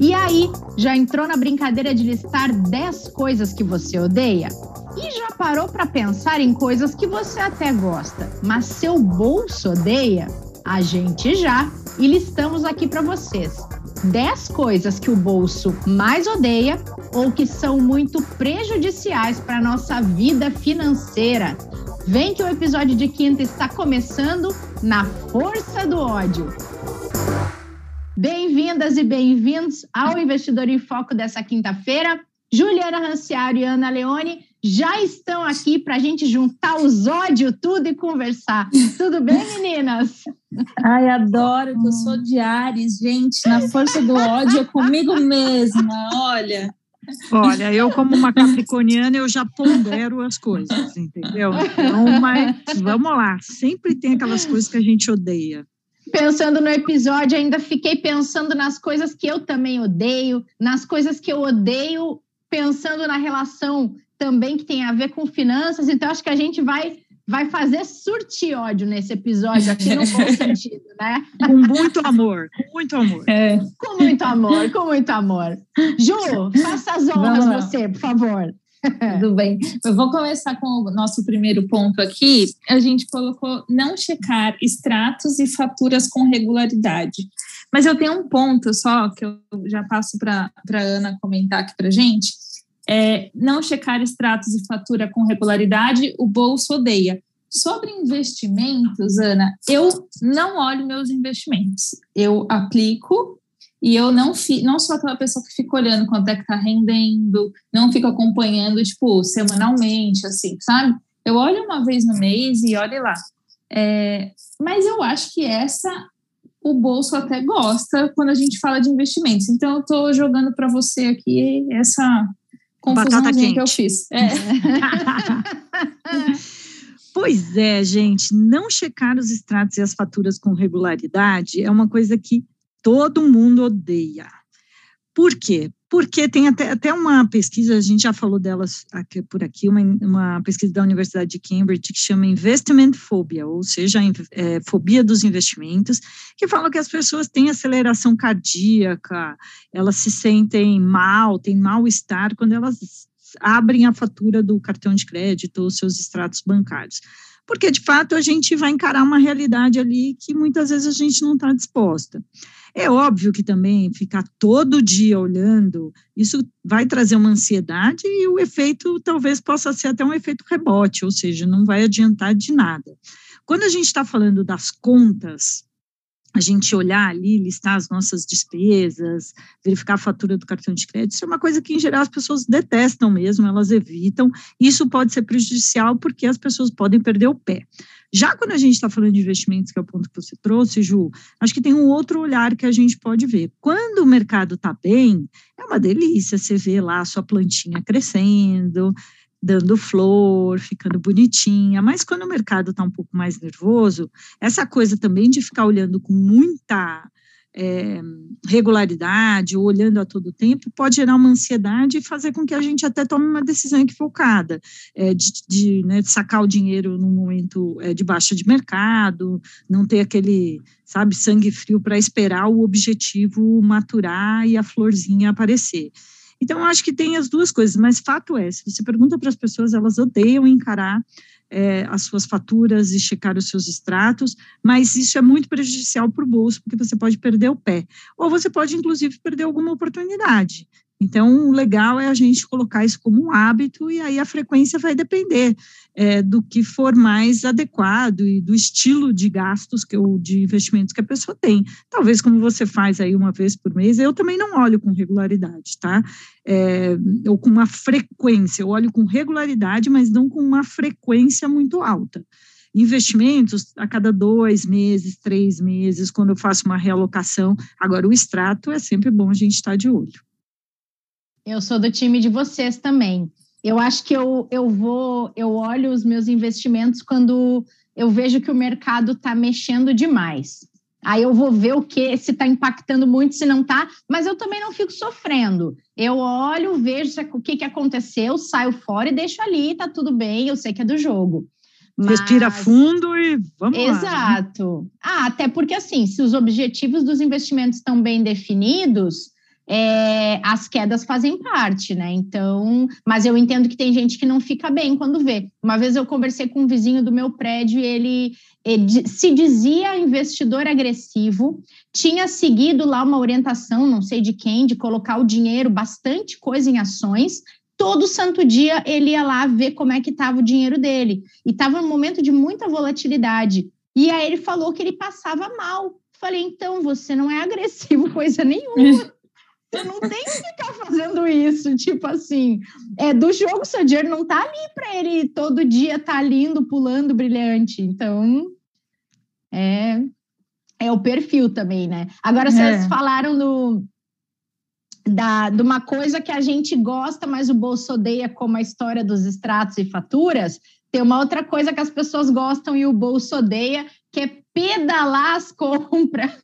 E aí, já entrou na brincadeira de listar 10 coisas que você odeia? E já parou para pensar em coisas que você até gosta, mas seu bolso odeia? A gente já e listamos aqui para vocês 10 coisas que o bolso mais odeia ou que são muito prejudiciais para nossa vida financeira. Vem que o episódio de quinta está começando na força do ódio. Bem-vindas e bem-vindos ao Investidor em Foco dessa quinta-feira. Juliana Ranciaro e Ana Leone já estão aqui para a gente juntar os ódios tudo e conversar. Tudo bem, meninas? Ai, adoro que eu sou de Ares, gente, na força do ódio é comigo mesma, olha. Olha, eu como uma capricorniana, eu já pondero as coisas, entendeu? Então, mas vamos lá, sempre tem aquelas coisas que a gente odeia pensando no episódio, ainda fiquei pensando nas coisas que eu também odeio, nas coisas que eu odeio, pensando na relação também que tem a ver com finanças. Então, acho que a gente vai vai fazer surtir ódio nesse episódio aqui no bom sentido, né? Com muito amor, com muito amor. É. Com muito amor, com muito amor. Ju, faça as honras você, por favor. Tudo bem. Eu vou começar com o nosso primeiro ponto aqui. A gente colocou não checar extratos e faturas com regularidade. Mas eu tenho um ponto só que eu já passo para a Ana comentar aqui para gente. É, não checar extratos e fatura com regularidade, o bolso odeia. Sobre investimentos, Ana, eu não olho meus investimentos. Eu aplico e eu não, fi, não sou aquela pessoa que fica olhando quanto é que está rendendo, não fico acompanhando, tipo, semanalmente, assim, sabe? Eu olho uma vez no mês e olhe lá. É, mas eu acho que essa o bolso até gosta quando a gente fala de investimentos. Então, eu estou jogando para você aqui essa confusão que eu fiz. É. pois é, gente, não checar os extratos e as faturas com regularidade é uma coisa que todo mundo odeia. Por quê? Porque tem até, até uma pesquisa, a gente já falou delas aqui, por aqui, uma, uma pesquisa da Universidade de Cambridge que chama Investment Phobia, ou seja, é, fobia dos investimentos, que fala que as pessoas têm aceleração cardíaca, elas se sentem mal, têm mal-estar quando elas abrem a fatura do cartão de crédito ou seus extratos bancários porque de fato a gente vai encarar uma realidade ali que muitas vezes a gente não está disposta. É óbvio que também ficar todo dia olhando, isso vai trazer uma ansiedade e o efeito talvez possa ser até um efeito rebote, ou seja, não vai adiantar de nada. Quando a gente está falando das contas, a gente olhar ali, listar as nossas despesas, verificar a fatura do cartão de crédito, isso é uma coisa que, em geral, as pessoas detestam mesmo, elas evitam. Isso pode ser prejudicial porque as pessoas podem perder o pé. Já quando a gente está falando de investimentos, que é o ponto que você trouxe, Ju, acho que tem um outro olhar que a gente pode ver. Quando o mercado está bem, é uma delícia você ver lá a sua plantinha crescendo, dando flor, ficando bonitinha. Mas quando o mercado está um pouco mais nervoso, essa coisa também de ficar olhando com muita é, regularidade ou olhando a todo tempo pode gerar uma ansiedade e fazer com que a gente até tome uma decisão equivocada é, de, de, né, de, sacar o dinheiro num momento é, de baixa de mercado, não ter aquele, sabe, sangue frio para esperar o objetivo maturar e a florzinha aparecer. Então, eu acho que tem as duas coisas, mas fato é, se você pergunta para as pessoas, elas odeiam encarar é, as suas faturas e checar os seus extratos, mas isso é muito prejudicial para o bolso, porque você pode perder o pé, ou você pode, inclusive, perder alguma oportunidade. Então, o legal é a gente colocar isso como um hábito e aí a frequência vai depender é, do que for mais adequado e do estilo de gastos que ou de investimentos que a pessoa tem. Talvez como você faz aí uma vez por mês, eu também não olho com regularidade, tá? É, ou com uma frequência, eu olho com regularidade, mas não com uma frequência muito alta investimentos a cada dois meses, três meses, quando eu faço uma realocação. Agora, o extrato é sempre bom a gente estar de olho. Eu sou do time de vocês também. Eu acho que eu, eu vou, eu olho os meus investimentos quando eu vejo que o mercado está mexendo demais. Aí eu vou ver o que, se está impactando muito, se não está, mas eu também não fico sofrendo. Eu olho, vejo o que, que aconteceu, saio fora e deixo ali, está tudo bem, eu sei que é do jogo. Mas... Respira fundo e vamos Exato. lá. Exato. Ah, até porque assim, se os objetivos dos investimentos estão bem definidos, é, as quedas fazem parte, né? Então, mas eu entendo que tem gente que não fica bem quando vê. Uma vez eu conversei com um vizinho do meu prédio e ele, ele se dizia investidor agressivo, tinha seguido lá uma orientação, não sei de quem, de colocar o dinheiro, bastante coisa em ações. Todo santo dia ele ia lá ver como é que estava o dinheiro dele. E estava num momento de muita volatilidade. E aí ele falou que ele passava mal. Falei, então você não é agressivo, coisa nenhuma. Você não tem que ficar fazendo isso, tipo assim, é do jogo seu dinheiro não tá ali para ele todo dia tá lindo, pulando, brilhante. Então, é é o perfil também, né? Agora vocês é. falaram no da, de uma coisa que a gente gosta, mas o bolso odeia, como a história dos extratos e faturas. Tem uma outra coisa que as pessoas gostam e o bolso odeia, que é pedalar as compras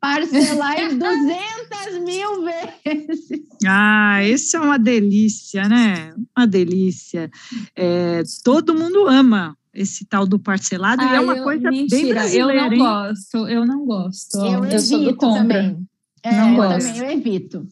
parcelar em 200 mil vezes. Ah, isso é uma delícia, né? Uma delícia. É, todo mundo ama esse tal do parcelado ah, e é uma eu, coisa mentira, bem brasileira. Eu não hein? gosto, eu não gosto. Eu, eu evito também. É, não eu gosto. também, eu evito.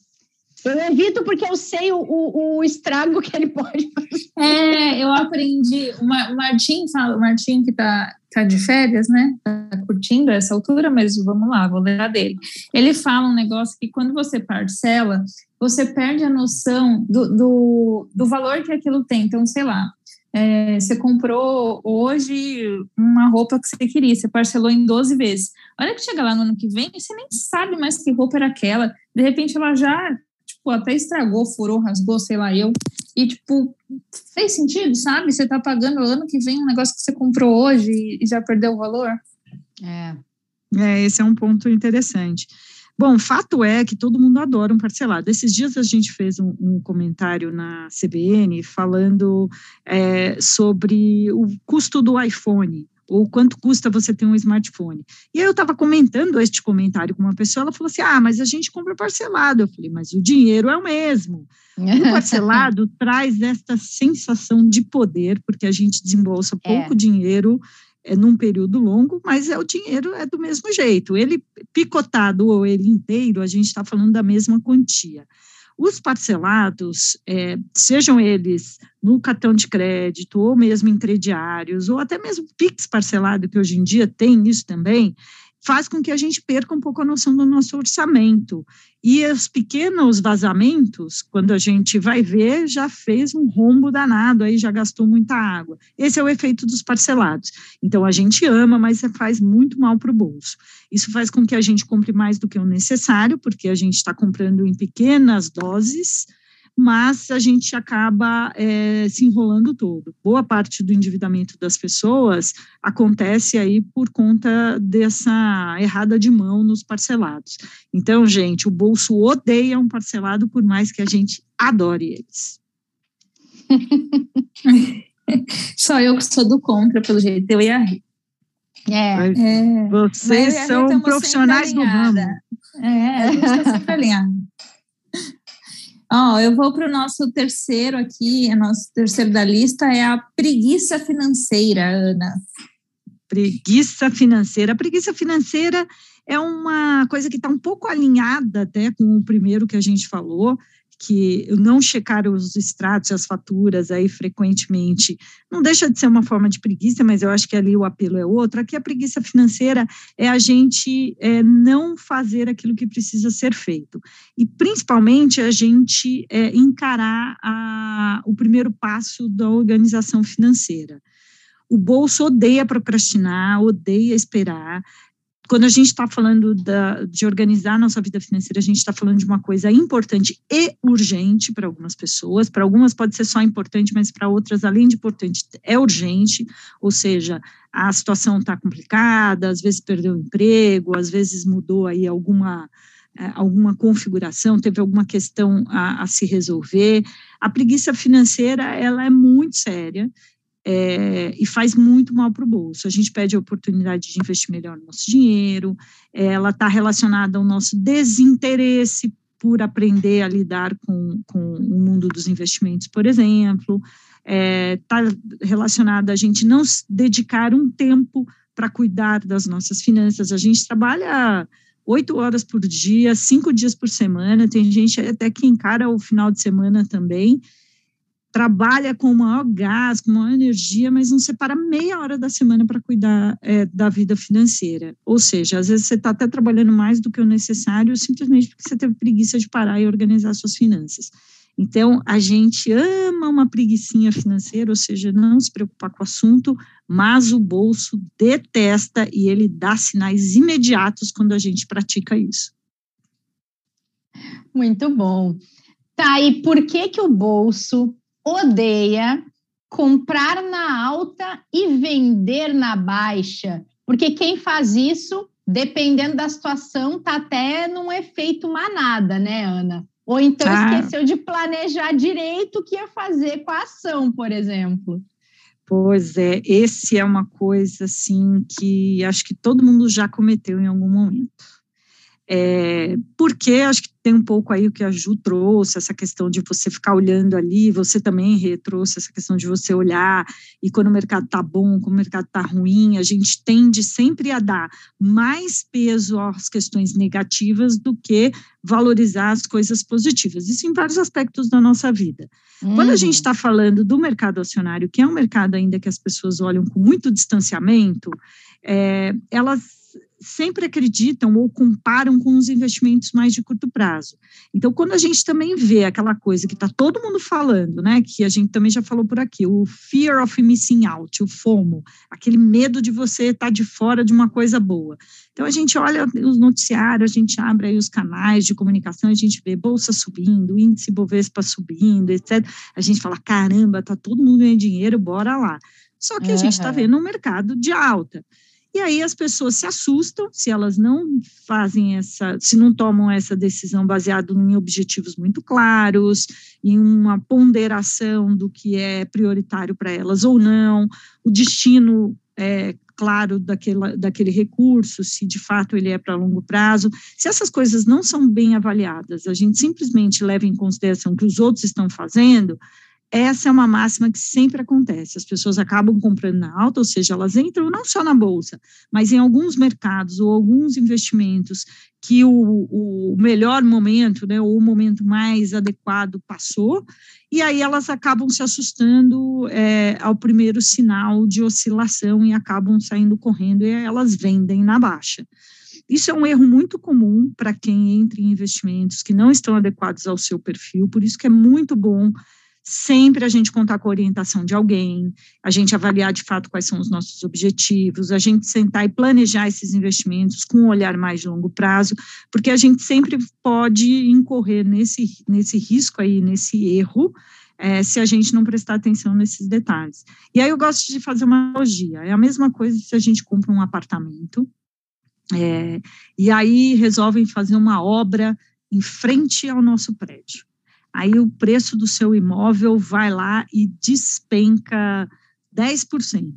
Eu evito porque eu sei o, o, o, estrago que ele pode fazer. É, eu aprendi. O Martim fala, o Martim que tá, tá de férias, né? Tá curtindo essa altura, mas vamos lá, vou lembrar dele. Ele fala um negócio que quando você parcela, você perde a noção do, do, do valor que aquilo tem. Então, sei lá, é, você comprou hoje uma roupa que você queria, você parcelou em 12 vezes. Olha que chega lá no ano que vem, você nem sabe mais que roupa era aquela. De repente ela já tipo, até estragou, furou, rasgou, sei lá, eu. E, tipo, fez sentido, sabe? Você tá pagando ano que vem um negócio que você comprou hoje e já perdeu o valor. É. É, esse é um ponto interessante. Bom, fato é que todo mundo adora um parcelado. Esses dias a gente fez um, um comentário na CBN falando é, sobre o custo do iPhone ou quanto custa você ter um smartphone. E aí eu estava comentando este comentário com uma pessoa, ela falou assim: ah, mas a gente compra parcelado. Eu falei, mas o dinheiro é o mesmo. O parcelado traz esta sensação de poder, porque a gente desembolsa é. pouco é. dinheiro é, num período longo, mas é o dinheiro é do mesmo jeito. Ele picotado ou ele inteiro, a gente está falando da mesma quantia. Os parcelados, é, sejam eles no cartão de crédito, ou mesmo em crediários, ou até mesmo PIX parcelado, que hoje em dia tem isso também, faz com que a gente perca um pouco a noção do nosso orçamento. E os pequenos vazamentos, quando a gente vai ver, já fez um rombo danado, aí já gastou muita água. Esse é o efeito dos parcelados. Então, a gente ama, mas faz muito mal para o bolso. Isso faz com que a gente compre mais do que o necessário, porque a gente está comprando em pequenas doses, mas a gente acaba é, se enrolando todo. Boa parte do endividamento das pessoas acontece aí por conta dessa errada de mão nos parcelados. Então, gente, o bolso odeia um parcelado, por mais que a gente adore eles. Só eu que sou do contra, pelo jeito, eu ia rir. É, é. Vocês são profissionais do ramo. É, a gente está sempre alinhado. Oh, eu vou para o nosso terceiro aqui, nosso terceiro da lista é a preguiça financeira, Ana. Preguiça financeira. A preguiça financeira é uma coisa que está um pouco alinhada até com o primeiro que a gente falou, que não checar os extratos as faturas aí frequentemente não deixa de ser uma forma de preguiça, mas eu acho que ali o apelo é outro. Aqui a preguiça financeira é a gente é, não fazer aquilo que precisa ser feito. E principalmente a gente é, encarar a, o primeiro passo da organização financeira. O bolso odeia procrastinar, odeia esperar, quando a gente está falando da, de organizar nossa vida financeira, a gente está falando de uma coisa importante e urgente para algumas pessoas. Para algumas pode ser só importante, mas para outras, além de importante, é urgente. Ou seja, a situação está complicada, às vezes perdeu o emprego, às vezes mudou aí alguma é, alguma configuração, teve alguma questão a, a se resolver. A preguiça financeira ela é muito séria é, e faz muito mal para o bolso. A gente pede a oportunidade de investir melhor no nosso dinheiro, ela está relacionada ao nosso desinteresse por aprender a lidar com, com o mundo dos investimentos, por exemplo, está é, relacionada a gente não dedicar um tempo para cuidar das nossas finanças. A gente trabalha oito horas por dia, cinco dias por semana. Tem gente até que encara o final de semana também. Trabalha com maior gás, com maior energia, mas não separa meia hora da semana para cuidar é, da vida financeira. Ou seja, às vezes você está até trabalhando mais do que o necessário, simplesmente porque você teve preguiça de parar e organizar suas finanças. Então, a gente ama uma preguiçinha financeira, ou seja, não se preocupar com o assunto, mas o bolso detesta e ele dá sinais imediatos quando a gente pratica isso. Muito bom. Tá, e por que que o bolso odeia comprar na alta e vender na baixa? Porque quem faz isso, dependendo da situação, tá até num efeito manada, né, Ana? Ou então ah. esqueceu de planejar direito o que ia fazer com a ação, por exemplo. Pois é, esse é uma coisa assim que acho que todo mundo já cometeu em algum momento. É, porque acho que tem um pouco aí o que a Ju trouxe, essa questão de você ficar olhando ali, você também retrouxe essa questão de você olhar, e quando o mercado está bom, quando o mercado está ruim, a gente tende sempre a dar mais peso às questões negativas do que valorizar as coisas positivas. Isso em vários aspectos da nossa vida. Quando a gente está uhum. falando do mercado acionário, que é um mercado ainda que as pessoas olham com muito distanciamento, é, elas sempre acreditam ou comparam com os investimentos mais de curto prazo. Então, quando a gente também vê aquela coisa que está todo mundo falando, né, que a gente também já falou por aqui, o fear of missing out, o FOMO, aquele medo de você estar tá de fora de uma coisa boa. Então, a gente olha os noticiários, a gente abre aí os canais de comunicação, a gente vê bolsa subindo, índice Bovespa subindo, etc. A gente fala, caramba, tá todo mundo ganhando dinheiro, bora lá. Só que a gente está vendo um mercado de alta. E aí as pessoas se assustam se elas não fazem essa, se não tomam essa decisão baseado em objetivos muito claros, em uma ponderação do que é prioritário para elas ou não, o destino é, claro daquele, daquele recurso, se de fato ele é para longo prazo. Se essas coisas não são bem avaliadas, a gente simplesmente leva em consideração o que os outros estão fazendo, essa é uma máxima que sempre acontece. As pessoas acabam comprando na alta, ou seja, elas entram não só na bolsa, mas em alguns mercados ou alguns investimentos que o, o melhor momento, né, ou o momento mais adequado passou, e aí elas acabam se assustando é, ao primeiro sinal de oscilação e acabam saindo correndo e elas vendem na baixa. Isso é um erro muito comum para quem entra em investimentos que não estão adequados ao seu perfil, por isso que é muito bom sempre a gente contar com a orientação de alguém, a gente avaliar de fato quais são os nossos objetivos, a gente sentar e planejar esses investimentos com um olhar mais de longo prazo, porque a gente sempre pode incorrer nesse, nesse risco aí, nesse erro, é, se a gente não prestar atenção nesses detalhes. E aí eu gosto de fazer uma analogia, é a mesma coisa se a gente compra um apartamento, é, e aí resolvem fazer uma obra em frente ao nosso prédio aí o preço do seu imóvel vai lá e despenca 10%.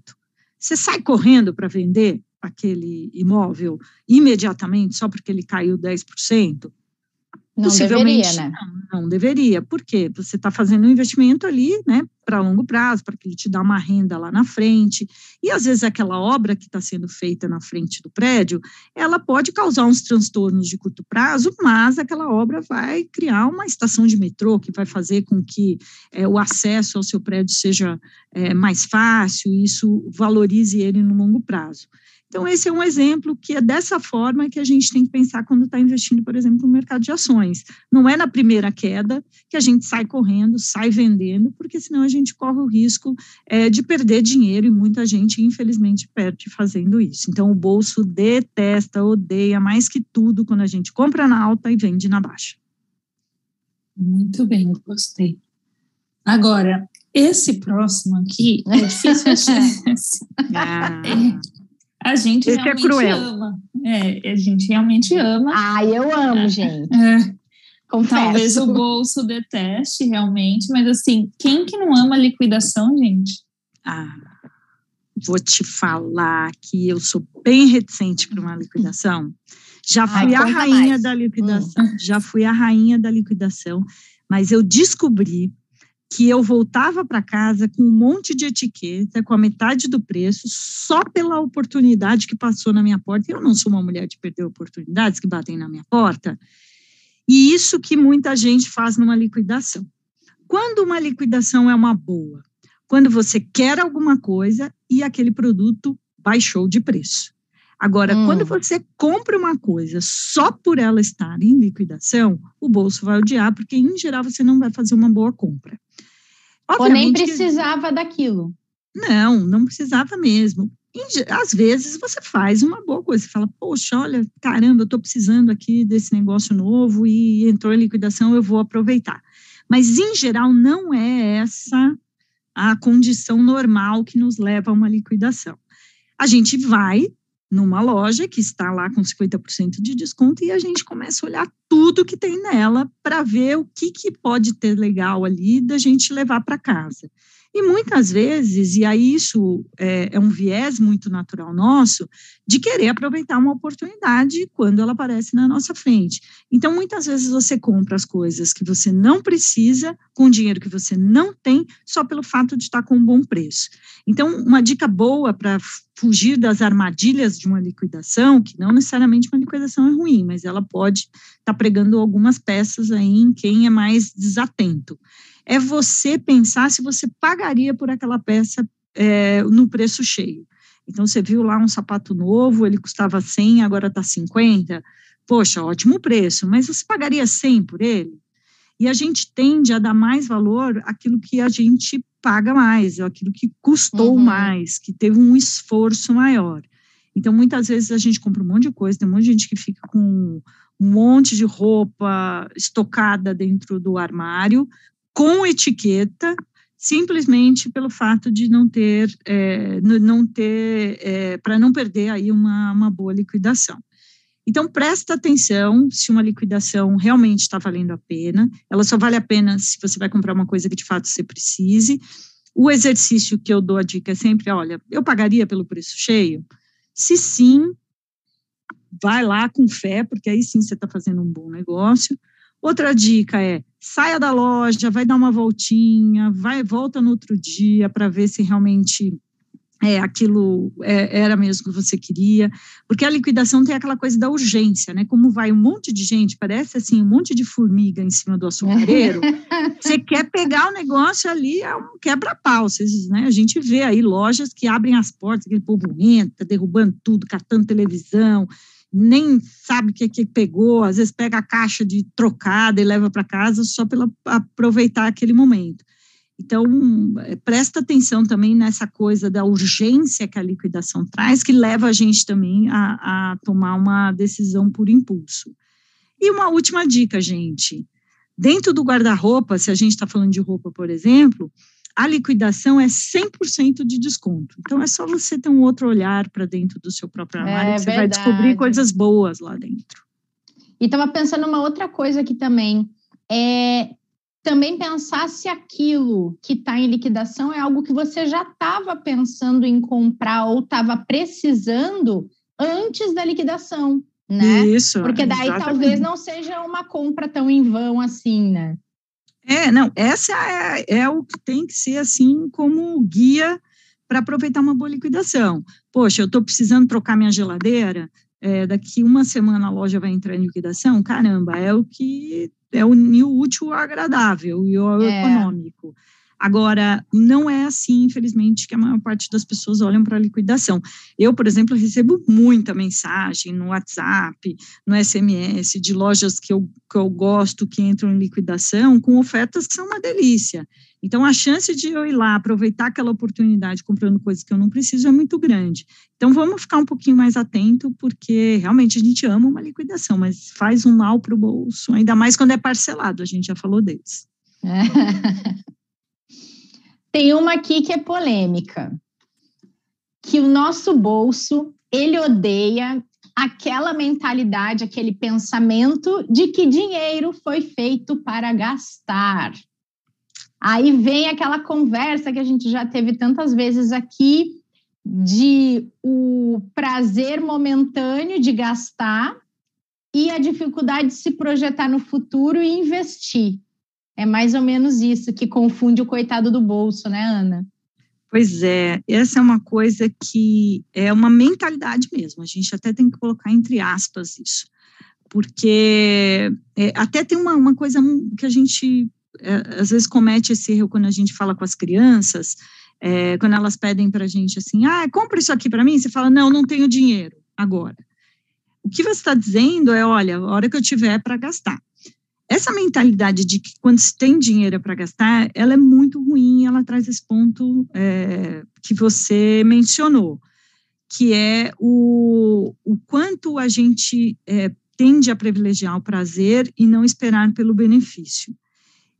Você sai correndo para vender aquele imóvel imediatamente só porque ele caiu 10%? Não deveria, né? Não, não deveria. Por quê? Você está fazendo um investimento ali, né, para longo prazo, para que ele te dá uma renda lá na frente. E às vezes aquela obra que está sendo feita na frente do prédio, ela pode causar uns transtornos de curto prazo, mas aquela obra vai criar uma estação de metrô que vai fazer com que é, o acesso ao seu prédio seja é, mais fácil, e isso valorize ele no longo prazo. Então, esse é um exemplo que é dessa forma que a gente tem que pensar quando está investindo, por exemplo, no mercado de ações. Não é na primeira queda que a gente sai correndo, sai vendendo, porque senão a gente corre o risco é, de perder dinheiro e muita gente, infelizmente, perde fazendo isso. Então, o bolso detesta, odeia mais que tudo quando a gente compra na alta e vende na baixa. Muito bem, gostei. Agora, esse próximo aqui é difícil achar. ah. A gente Esse é realmente é cruel. ama. É, a gente realmente ama. Ah, eu amo, é. gente. É. Confesso. Talvez o bolso deteste realmente, mas assim, quem que não ama liquidação, gente? Ah, vou te falar que eu sou bem reticente para uma liquidação. Já fui Ai, a rainha mais. da liquidação, hum. já fui a rainha da liquidação, mas eu descobri que eu voltava para casa com um monte de etiqueta, com a metade do preço, só pela oportunidade que passou na minha porta. Eu não sou uma mulher de perder oportunidades que batem na minha porta. E isso que muita gente faz numa liquidação. Quando uma liquidação é uma boa? Quando você quer alguma coisa e aquele produto baixou de preço. Agora, hum. quando você compra uma coisa só por ela estar em liquidação, o bolso vai odiar, porque em geral você não vai fazer uma boa compra. Obviamente, Ou nem precisava daquilo. Não, não precisava mesmo. Às vezes você faz uma boa coisa, você fala, poxa, olha, caramba, eu estou precisando aqui desse negócio novo e entrou em liquidação, eu vou aproveitar. Mas, em geral, não é essa a condição normal que nos leva a uma liquidação. A gente vai numa loja que está lá com 50% de desconto e a gente começa a olhar tudo que tem nela para ver o que, que pode ter legal ali da gente levar para casa. E muitas vezes, e aí isso é, é, um viés muito natural nosso, de querer aproveitar uma oportunidade quando ela aparece na nossa frente. Então, muitas vezes você compra as coisas que você não precisa, com dinheiro que você não tem, só pelo fato de estar com um bom preço. Então, uma dica boa para fugir das armadilhas de uma liquidação, que não necessariamente uma liquidação é ruim, mas ela pode estar tá pregando algumas peças aí em quem é mais desatento é você pensar se você pagaria por aquela peça é, no preço cheio. Então, você viu lá um sapato novo, ele custava 100, agora está 50. Poxa, ótimo preço, mas você pagaria 100 por ele? E a gente tende a dar mais valor àquilo que a gente paga mais, aquilo que custou uhum. mais, que teve um esforço maior. Então, muitas vezes a gente compra um monte de coisa, tem um monte de gente que fica com um monte de roupa estocada dentro do armário, com etiqueta, simplesmente pelo fato de não ter, é, não ter, é, para não perder aí uma, uma boa liquidação. Então, presta atenção se uma liquidação realmente está valendo a pena. Ela só vale a pena se você vai comprar uma coisa que de fato você precise. O exercício que eu dou a dica é sempre: olha, eu pagaria pelo preço cheio? Se sim, vai lá com fé, porque aí sim você está fazendo um bom negócio. Outra dica é saia da loja, vai dar uma voltinha, vai volta no outro dia para ver se realmente é, aquilo é, era mesmo que você queria, porque a liquidação tem aquela coisa da urgência, né? Como vai um monte de gente, parece assim, um monte de formiga em cima do açucareiro, você quer pegar o negócio ali, é um quebra-pau, né? A gente vê aí lojas que abrem as portas, aquele povo entra, derrubando tudo, catando televisão, nem sabe o que, que pegou, às vezes pega a caixa de trocada e leva para casa só para aproveitar aquele momento. Então, é, presta atenção também nessa coisa da urgência que a liquidação traz, que leva a gente também a, a tomar uma decisão por impulso. E uma última dica, gente. Dentro do guarda-roupa, se a gente está falando de roupa, por exemplo, a liquidação é 100% de desconto. Então, é só você ter um outro olhar para dentro do seu próprio armário, é, que você verdade. vai descobrir coisas boas lá dentro. E estava pensando uma outra coisa aqui também. É também pensar se aquilo que está em liquidação é algo que você já estava pensando em comprar ou estava precisando antes da liquidação, né? Isso. Porque daí exatamente. talvez não seja uma compra tão em vão assim, né? É, não, essa é, é o que tem que ser assim como guia para aproveitar uma boa liquidação. Poxa, eu estou precisando trocar minha geladeira, é, daqui uma semana a loja vai entrar em liquidação, caramba, é o que é o útil agradável e o é. econômico. Agora, não é assim, infelizmente, que a maior parte das pessoas olham para a liquidação. Eu, por exemplo, recebo muita mensagem no WhatsApp, no SMS, de lojas que eu, que eu gosto que entram em liquidação, com ofertas que são uma delícia. Então, a chance de eu ir lá aproveitar aquela oportunidade comprando coisas que eu não preciso é muito grande. Então, vamos ficar um pouquinho mais atento, porque realmente a gente ama uma liquidação, mas faz um mal para o bolso, ainda mais quando é parcelado, a gente já falou deles. Tem uma aqui que é polêmica, que o nosso bolso, ele odeia aquela mentalidade, aquele pensamento de que dinheiro foi feito para gastar. Aí vem aquela conversa que a gente já teve tantas vezes aqui de o prazer momentâneo de gastar e a dificuldade de se projetar no futuro e investir. É mais ou menos isso que confunde o coitado do bolso, né, Ana? Pois é, essa é uma coisa que é uma mentalidade mesmo, a gente até tem que colocar entre aspas isso, porque é, até tem uma, uma coisa que a gente é, às vezes comete esse erro quando a gente fala com as crianças, é, quando elas pedem para a gente assim, ah, compra isso aqui para mim, você fala, não, não tenho dinheiro agora. O que você está dizendo é, olha, a hora que eu tiver para gastar. Essa mentalidade de que quando se tem dinheiro para gastar, ela é muito ruim, ela traz esse ponto é, que você mencionou, que é o, o quanto a gente é, tende a privilegiar o prazer e não esperar pelo benefício.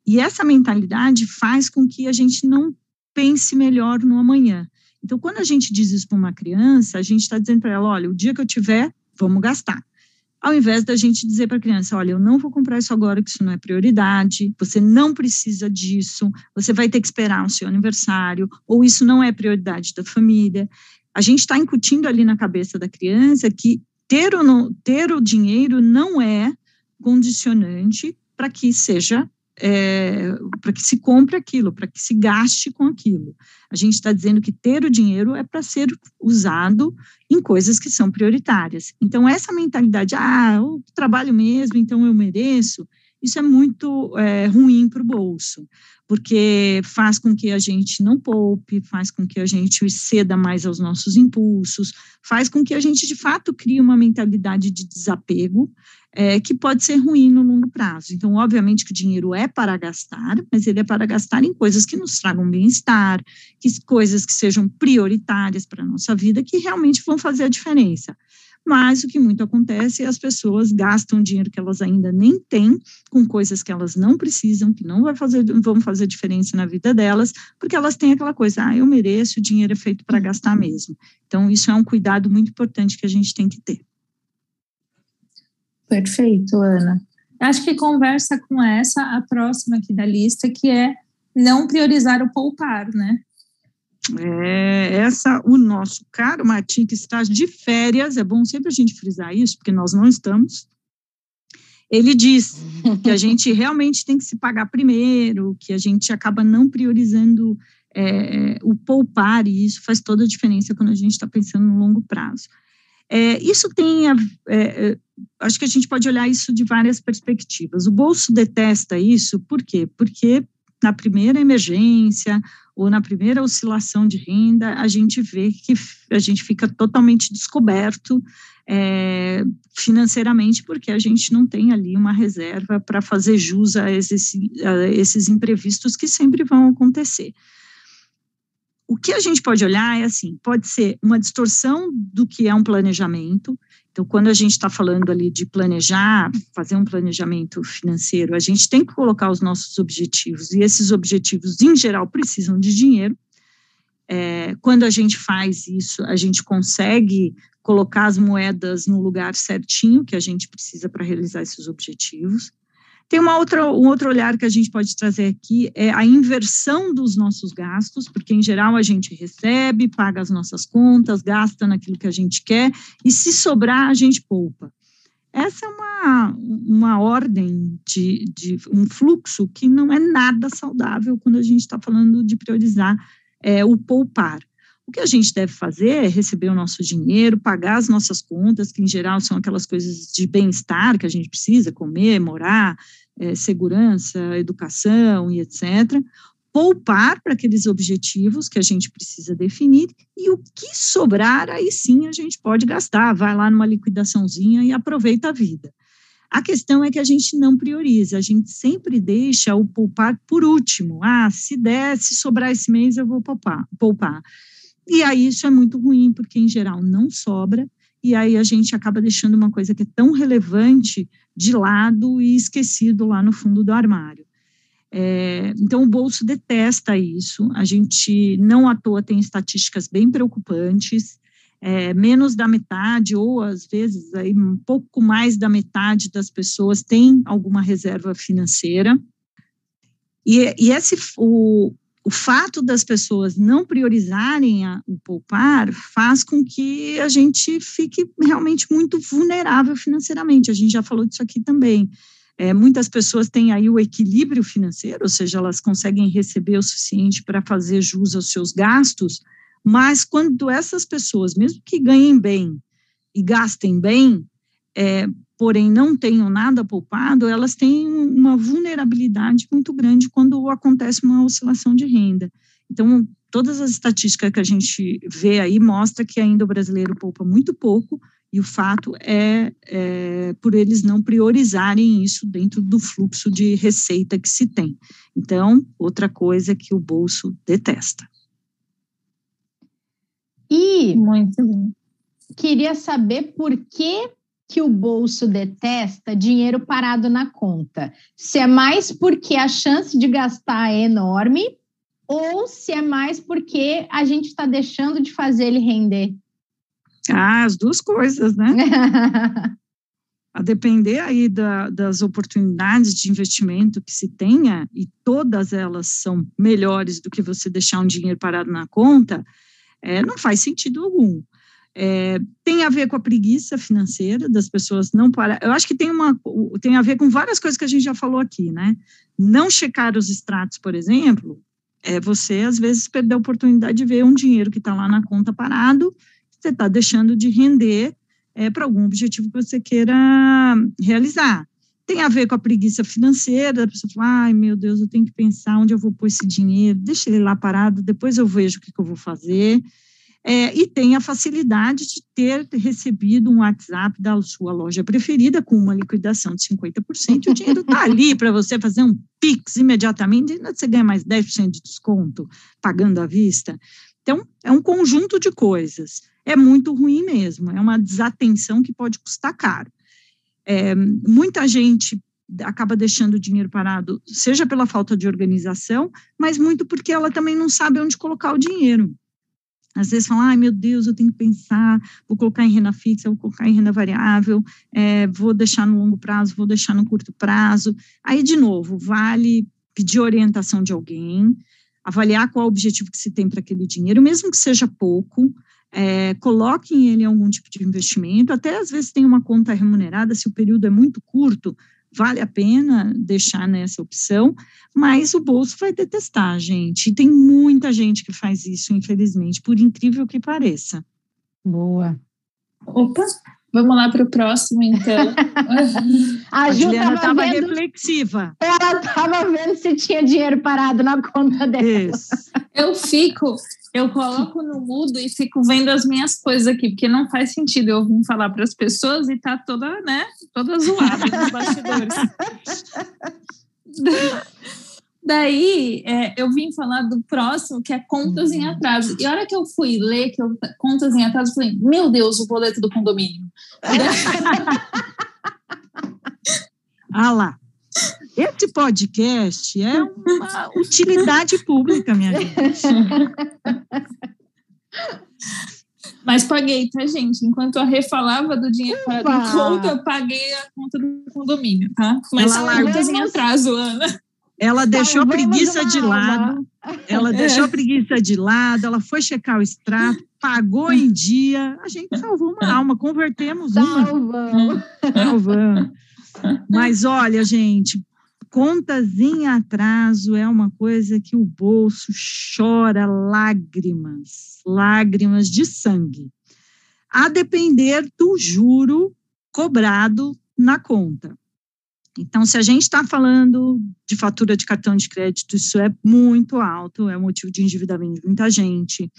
E essa mentalidade faz com que a gente não pense melhor no amanhã. Então, quando a gente diz isso para uma criança, a gente está dizendo para ela: olha, o dia que eu tiver, vamos gastar ao invés da gente dizer para a criança, olha, eu não vou comprar isso agora, que isso não é prioridade, você não precisa disso, você vai ter que esperar o seu aniversário, ou isso não é prioridade da família. A gente está incutindo ali na cabeça da criança que ter, não, ter o dinheiro não é condicionante para que seja é, para que se compre aquilo, para que se gaste com aquilo. A gente está dizendo que ter o dinheiro é para ser usado em coisas que são prioritárias. Então, essa mentalidade, ah, eu trabalho mesmo, então eu mereço, isso é muito é, ruim para o bolso, porque faz com que a gente não poupe, faz com que a gente ceda mais aos nossos impulsos, faz com que a gente, de fato, crie uma mentalidade de desapego, é, que pode ser ruim no longo prazo. Então, obviamente que o dinheiro é para gastar, mas ele é para gastar em coisas que nos tragam bem-estar, que coisas que sejam prioritárias para a nossa vida, que realmente vão fazer a diferença. Mas o que muito acontece é as pessoas gastam dinheiro que elas ainda nem têm com coisas que elas não precisam, que não vai fazer, vão fazer diferença na vida delas, porque elas têm aquela coisa, ah, eu mereço, o dinheiro é feito para gastar mesmo. Então, isso é um cuidado muito importante que a gente tem que ter. Perfeito, Ana. Acho que conversa com essa a próxima aqui da lista, que é não priorizar o poupar, né? É, essa, o nosso caro Martim, que está de férias, é bom sempre a gente frisar isso, porque nós não estamos. Ele diz que a gente realmente tem que se pagar primeiro, que a gente acaba não priorizando é, o poupar, e isso faz toda a diferença quando a gente está pensando no longo prazo. É, isso tem, a, é, é, acho que a gente pode olhar isso de várias perspectivas. O bolso detesta isso, por quê? Porque na primeira emergência ou na primeira oscilação de renda, a gente vê que a gente fica totalmente descoberto é, financeiramente, porque a gente não tem ali uma reserva para fazer jus a esses, a esses imprevistos que sempre vão acontecer o que a gente pode olhar é assim, pode ser uma distorção do que é um planejamento. Então, quando a gente está falando ali de planejar, fazer um planejamento financeiro, a gente tem que colocar os nossos objetivos, e esses objetivos, em geral, precisam de dinheiro. É, quando a gente faz isso, a gente consegue colocar as moedas no lugar certinho que a gente precisa para realizar esses objetivos. Tem uma outra, um outro olhar que a gente pode trazer aqui, é a inversão dos nossos gastos, porque em geral a gente recebe, paga as nossas contas, gasta naquilo que a gente quer, e se sobrar, a gente poupa. Essa é uma, uma ordem de, de um fluxo que não é nada saudável quando a gente está falando de priorizar é, o poupar. O que a gente deve fazer é receber o nosso dinheiro, pagar as nossas contas, que em geral são aquelas coisas de bem-estar que a gente precisa, comer, morar, é, segurança, educação e etc. Poupar para aqueles objetivos que a gente precisa definir e o que sobrar, aí sim a gente pode gastar, vai lá numa liquidaçãozinha e aproveita a vida. A questão é que a gente não prioriza, a gente sempre deixa o poupar por último. Ah, se der, se sobrar esse mês, eu vou poupar. poupar. E aí isso é muito ruim, porque em geral não sobra, e aí a gente acaba deixando uma coisa que é tão relevante de lado e esquecido lá no fundo do armário. É, então, o bolso detesta isso. A gente, não à toa, tem estatísticas bem preocupantes. É, menos da metade, ou às vezes aí, um pouco mais da metade das pessoas tem alguma reserva financeira. E, e esse, o, o fato das pessoas não priorizarem a, o poupar faz com que a gente fique realmente muito vulnerável financeiramente. A gente já falou disso aqui também. É, muitas pessoas têm aí o equilíbrio financeiro, ou seja, elas conseguem receber o suficiente para fazer jus aos seus gastos, mas quando essas pessoas, mesmo que ganhem bem e gastem bem, é, porém não tenham nada poupado, elas têm uma vulnerabilidade muito grande quando acontece uma oscilação de renda. Então, todas as estatísticas que a gente vê aí mostra que ainda o brasileiro poupa muito pouco, e o fato é, é, por eles não priorizarem isso dentro do fluxo de receita que se tem. Então, outra coisa que o bolso detesta. E Muito bem. queria saber por que que o bolso detesta dinheiro parado na conta. Se é mais porque a chance de gastar é enorme ou se é mais porque a gente está deixando de fazer ele render. Ah, as duas coisas, né? a depender aí da, das oportunidades de investimento que se tenha, e todas elas são melhores do que você deixar um dinheiro parado na conta, é, não faz sentido algum. É, tem a ver com a preguiça financeira das pessoas não parar. Eu acho que tem, uma, tem a ver com várias coisas que a gente já falou aqui, né? Não checar os extratos, por exemplo, é você às vezes perder a oportunidade de ver um dinheiro que está lá na conta parado você está deixando de render é, para algum objetivo que você queira realizar. Tem a ver com a preguiça financeira, a pessoa fala, ai meu Deus, eu tenho que pensar onde eu vou pôr esse dinheiro, deixa ele lá parado, depois eu vejo o que, que eu vou fazer. É, e tem a facilidade de ter recebido um WhatsApp da sua loja preferida com uma liquidação de 50%, e o dinheiro está ali para você fazer um Pix imediatamente, você ganha mais 10% de desconto pagando à vista. Então, é um conjunto de coisas é muito ruim mesmo, é uma desatenção que pode custar caro. É, muita gente acaba deixando o dinheiro parado, seja pela falta de organização, mas muito porque ela também não sabe onde colocar o dinheiro. Às vezes fala, ai meu Deus, eu tenho que pensar, vou colocar em renda fixa, vou colocar em renda variável, é, vou deixar no longo prazo, vou deixar no curto prazo. Aí, de novo, vale pedir orientação de alguém, avaliar qual o objetivo que se tem para aquele dinheiro, mesmo que seja pouco, é, coloquem ele em algum tipo de investimento, até às vezes tem uma conta remunerada, se o período é muito curto, vale a pena deixar nessa opção, mas o bolso vai detestar, gente. E tem muita gente que faz isso, infelizmente, por incrível que pareça. Boa. Opa, Vamos lá para o próximo, então. a, Juliana estava reflexiva. Ela estava vendo se tinha dinheiro parado na conta dela. Isso. Eu fico, eu coloco no mudo e fico vendo as minhas coisas aqui, porque não faz sentido eu vir falar para as pessoas e tá toda, né, toda zoada nos bastidores. Daí é, eu vim falar do próximo, que é contas em uhum. atraso. E a hora que eu fui ler que eu, contas em atraso, eu falei, meu Deus, o boleto do condomínio. ah lá. Esse podcast é uma utilidade pública, minha gente. Mas paguei, tá, gente? Enquanto a Rê falava do dinheiro para a conta, eu paguei a conta do condomínio, tá? Mas contas em atraso, Ana. Ela deixou a preguiça de lado. Ela é. deixou a preguiça de lado, ela foi checar o extrato, pagou em dia. A gente salvou uma alma, convertemos uma. Salvamos. Salvamos. Mas olha, gente, contas em atraso é uma coisa que o bolso chora lágrimas, lágrimas de sangue, a depender do juro cobrado na conta. Então, se a gente está falando de fatura de cartão de crédito, isso é muito alto, é motivo de endividamento de muita gente.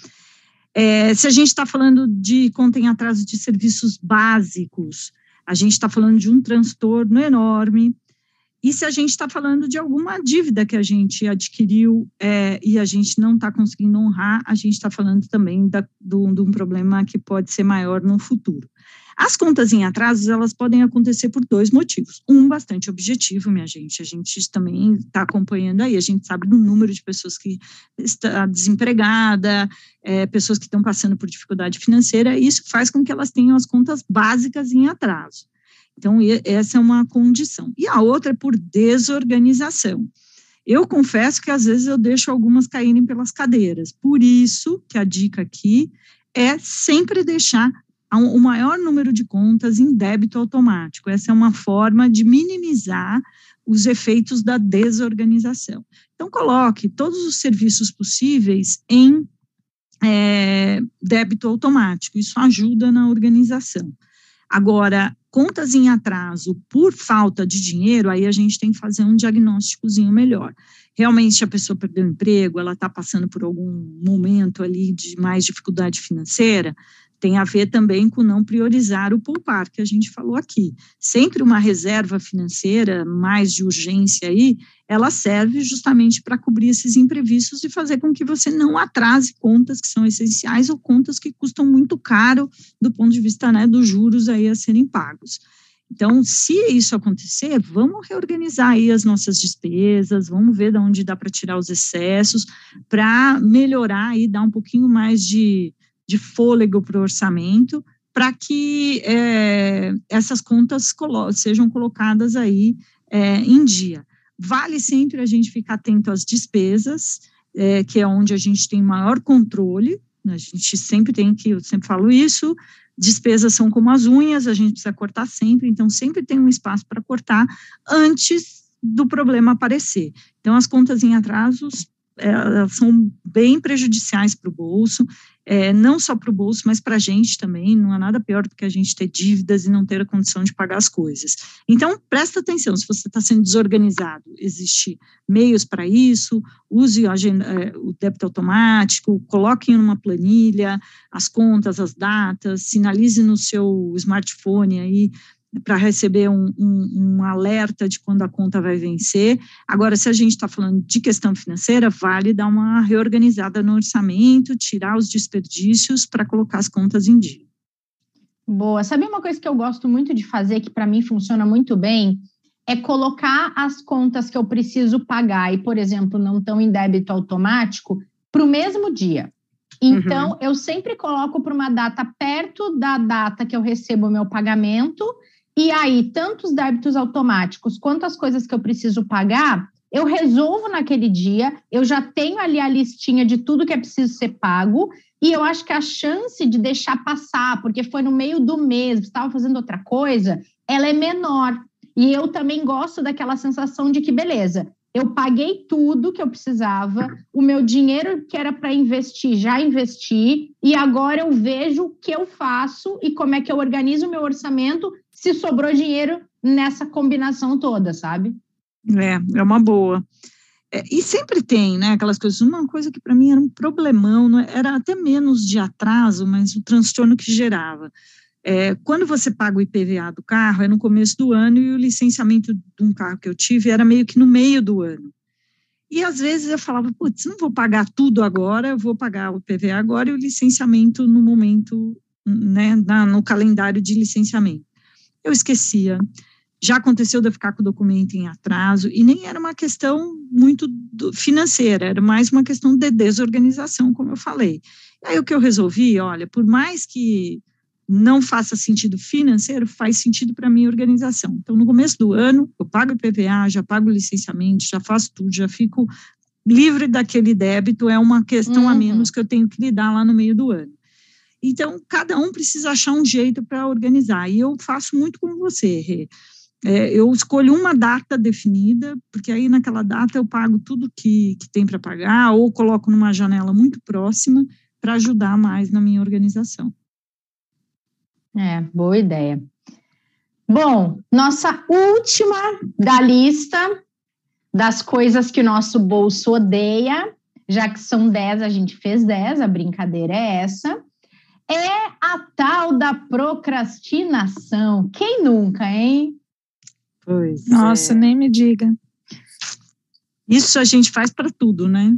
É, se a gente está falando de conta em atraso de serviços básicos, a gente está falando de um transtorno enorme. E se a gente está falando de alguma dívida que a gente adquiriu é, e a gente não está conseguindo honrar, a gente está falando também da, do, de um problema que pode ser maior no futuro. As contas em atrasos, elas podem acontecer por dois motivos. Um bastante objetivo, minha gente, a gente também está acompanhando aí, a gente sabe do número de pessoas que está desempregada, é, pessoas que estão passando por dificuldade financeira, isso faz com que elas tenham as contas básicas em atraso. Então, essa é uma condição. E a outra é por desorganização. Eu confesso que às vezes eu deixo algumas caírem pelas cadeiras. Por isso que a dica aqui é sempre deixar o maior número de contas em débito automático. Essa é uma forma de minimizar os efeitos da desorganização. Então, coloque todos os serviços possíveis em é, débito automático, isso ajuda na organização. Agora, contas em atraso por falta de dinheiro, aí a gente tem que fazer um diagnósticozinho melhor. Realmente a pessoa perdeu o emprego, ela está passando por algum momento ali de mais dificuldade financeira, tem a ver também com não priorizar o poupar, que a gente falou aqui. Sempre uma reserva financeira mais de urgência aí, ela serve justamente para cobrir esses imprevistos e fazer com que você não atrase contas que são essenciais ou contas que custam muito caro do ponto de vista né, dos juros aí a serem pagos. Então, se isso acontecer, vamos reorganizar aí as nossas despesas, vamos ver de onde dá para tirar os excessos, para melhorar e dar um pouquinho mais de, de fôlego para o orçamento, para que é, essas contas colo sejam colocadas aí é, em dia. Vale sempre a gente ficar atento às despesas, é, que é onde a gente tem maior controle, né, a gente sempre tem que, eu sempre falo isso, despesas são como as unhas, a gente precisa cortar sempre, então sempre tem um espaço para cortar antes do problema aparecer. Então, as contas em atrasos elas são bem prejudiciais para o bolso, é, não só para o bolso, mas para a gente também. Não há nada pior do que a gente ter dívidas e não ter a condição de pagar as coisas. Então, presta atenção, se você está sendo desorganizado, existe meios para isso, use é, o débito automático, coloque em uma planilha as contas, as datas, sinalize no seu smartphone aí para receber um, um, um, alerta de quando a conta vai vencer. Agora, se a gente está falando de questão financeira, vale dar uma reorganizada no orçamento, tirar os desperdícios para colocar as contas em dia. Boa. Sabe uma coisa que eu gosto muito de fazer, que para mim funciona muito bem? É colocar as contas que eu preciso pagar e, por exemplo, não estão em débito automático para o mesmo dia. Então, uhum. eu sempre coloco para uma data perto da data que eu recebo o meu pagamento e aí, tanto os débitos automáticos quanto as coisas que eu preciso pagar, eu resolvo naquele dia, eu já tenho ali a listinha de tudo que é preciso ser pago, e eu acho que a chance de deixar passar, porque foi no meio do mês, estava fazendo outra coisa, ela é menor. E eu também gosto daquela sensação de que, beleza, eu paguei tudo que eu precisava, o meu dinheiro que era para investir, já investi, e agora eu vejo o que eu faço e como é que eu organizo o meu orçamento se sobrou dinheiro nessa combinação toda, sabe? É, é uma boa. É, e sempre tem, né, aquelas coisas, uma coisa que para mim era um problemão, não é, era até menos de atraso, mas o transtorno que gerava. É, quando você paga o IPVA do carro, é no começo do ano, e o licenciamento de um carro que eu tive era meio que no meio do ano. E às vezes eu falava, putz, não vou pagar tudo agora, eu vou pagar o IPVA agora e o licenciamento no momento, né, na, no calendário de licenciamento eu esquecia. Já aconteceu de eu ficar com o documento em atraso, e nem era uma questão muito financeira, era mais uma questão de desorganização, como eu falei. E aí o que eu resolvi, olha, por mais que não faça sentido financeiro, faz sentido para a minha organização. Então, no começo do ano, eu pago o PVA, já pago o licenciamento, já faço tudo, já fico livre daquele débito, é uma questão uhum. a menos que eu tenho que lidar lá no meio do ano. Então, cada um precisa achar um jeito para organizar. E eu faço muito como você, Rê. É, eu escolho uma data definida, porque aí naquela data eu pago tudo que, que tem para pagar, ou coloco numa janela muito próxima para ajudar mais na minha organização. É, boa ideia. Bom, nossa última da lista das coisas que o nosso bolso odeia, já que são 10, a gente fez 10, a brincadeira é essa é a tal da procrastinação. Quem nunca, hein? Pois Nossa, é. nem me diga. Isso a gente faz para tudo, né?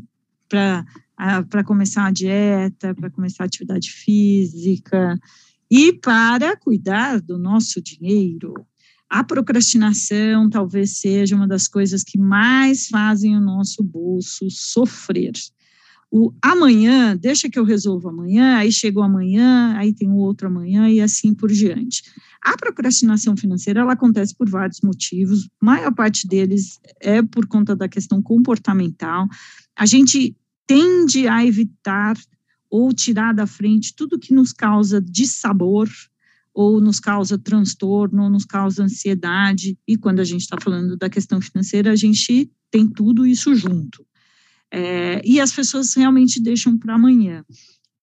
Para começar a dieta, para começar a atividade física e para cuidar do nosso dinheiro. A procrastinação talvez seja uma das coisas que mais fazem o nosso bolso sofrer o amanhã, deixa que eu resolvo amanhã, aí chegou amanhã, aí tem o outro amanhã e assim por diante. A procrastinação financeira ela acontece por vários motivos, a maior parte deles é por conta da questão comportamental. A gente tende a evitar ou tirar da frente tudo que nos causa dissabor, ou nos causa transtorno, ou nos causa ansiedade. E quando a gente está falando da questão financeira, a gente tem tudo isso junto. É, e as pessoas realmente deixam para amanhã.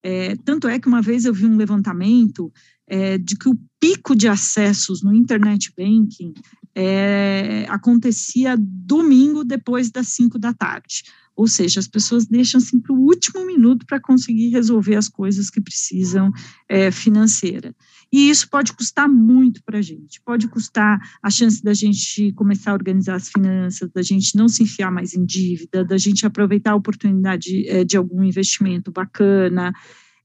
É, tanto é que uma vez eu vi um levantamento é, de que o pico de acessos no internet banking é, acontecia domingo depois das 5 da tarde. Ou seja, as pessoas deixam assim para o último minuto para conseguir resolver as coisas que precisam é, financeira. E isso pode custar muito para a gente. Pode custar a chance da gente começar a organizar as finanças, da gente não se enfiar mais em dívida, da gente aproveitar a oportunidade é, de algum investimento bacana.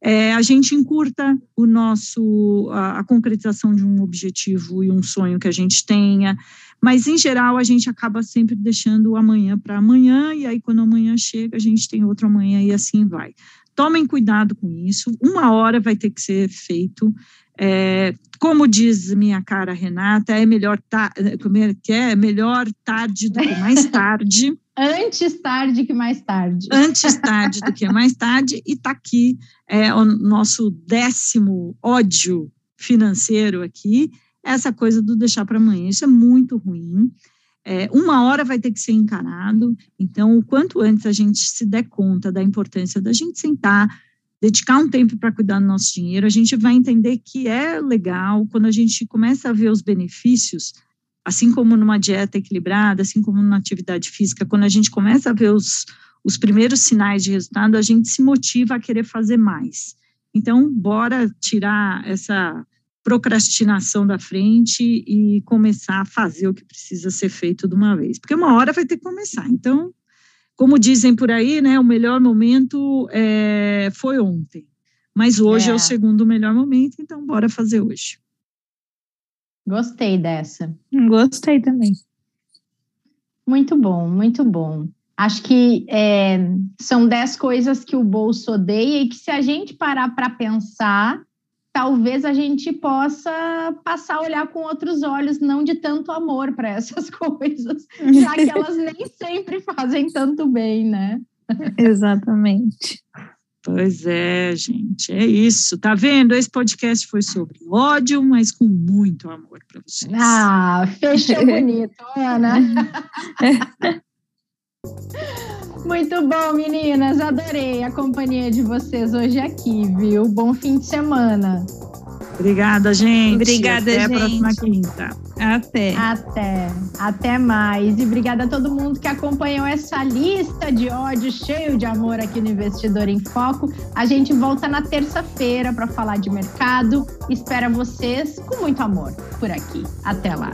É, a gente encurta o nosso a, a, concretização de um objetivo e um sonho que a gente tenha. Mas, em geral, a gente acaba sempre deixando o amanhã para amanhã, e aí, quando amanhã chega, a gente tem outro amanhã e assim vai. Tomem cuidado com isso, uma hora vai ter que ser feito. É, como diz minha cara Renata, é melhor, ta como é, que é? é melhor tarde do que mais tarde. Antes tarde que mais tarde. Antes tarde do que mais tarde, e está aqui é, o nosso décimo ódio financeiro aqui, essa coisa do deixar para amanhã. Isso é muito ruim. É, uma hora vai ter que ser encarado, então, o quanto antes a gente se der conta da importância da gente sentar, dedicar um tempo para cuidar do nosso dinheiro, a gente vai entender que é legal quando a gente começa a ver os benefícios, assim como numa dieta equilibrada, assim como numa atividade física, quando a gente começa a ver os, os primeiros sinais de resultado, a gente se motiva a querer fazer mais. Então, bora tirar essa procrastinação da frente e começar a fazer o que precisa ser feito de uma vez, porque uma hora vai ter que começar. Então, como dizem por aí, né, o melhor momento é, foi ontem, mas hoje é. é o segundo melhor momento, então bora fazer hoje. Gostei dessa. Gostei também. Muito bom, muito bom. Acho que é, são dez coisas que o bolso odeia e que se a gente parar para pensar, talvez a gente possa passar a olhar com outros olhos, não de tanto amor para essas coisas, já que elas nem sempre fazem tanto bem, né? Exatamente. Pois é, gente, é isso. Tá vendo? Esse podcast foi sobre ódio, mas com muito amor para vocês. Ah, fechou bonito, Ana. Muito bom, meninas. Adorei a companhia de vocês hoje aqui, viu? Bom fim de semana. Obrigada, gente. Obrigada, Até gente. a próxima quinta. Até. Até. Até mais. E obrigada a todo mundo que acompanhou essa lista de ódio cheio de amor aqui no Investidor em Foco. A gente volta na terça-feira para falar de mercado. Espera vocês com muito amor por aqui. Até lá.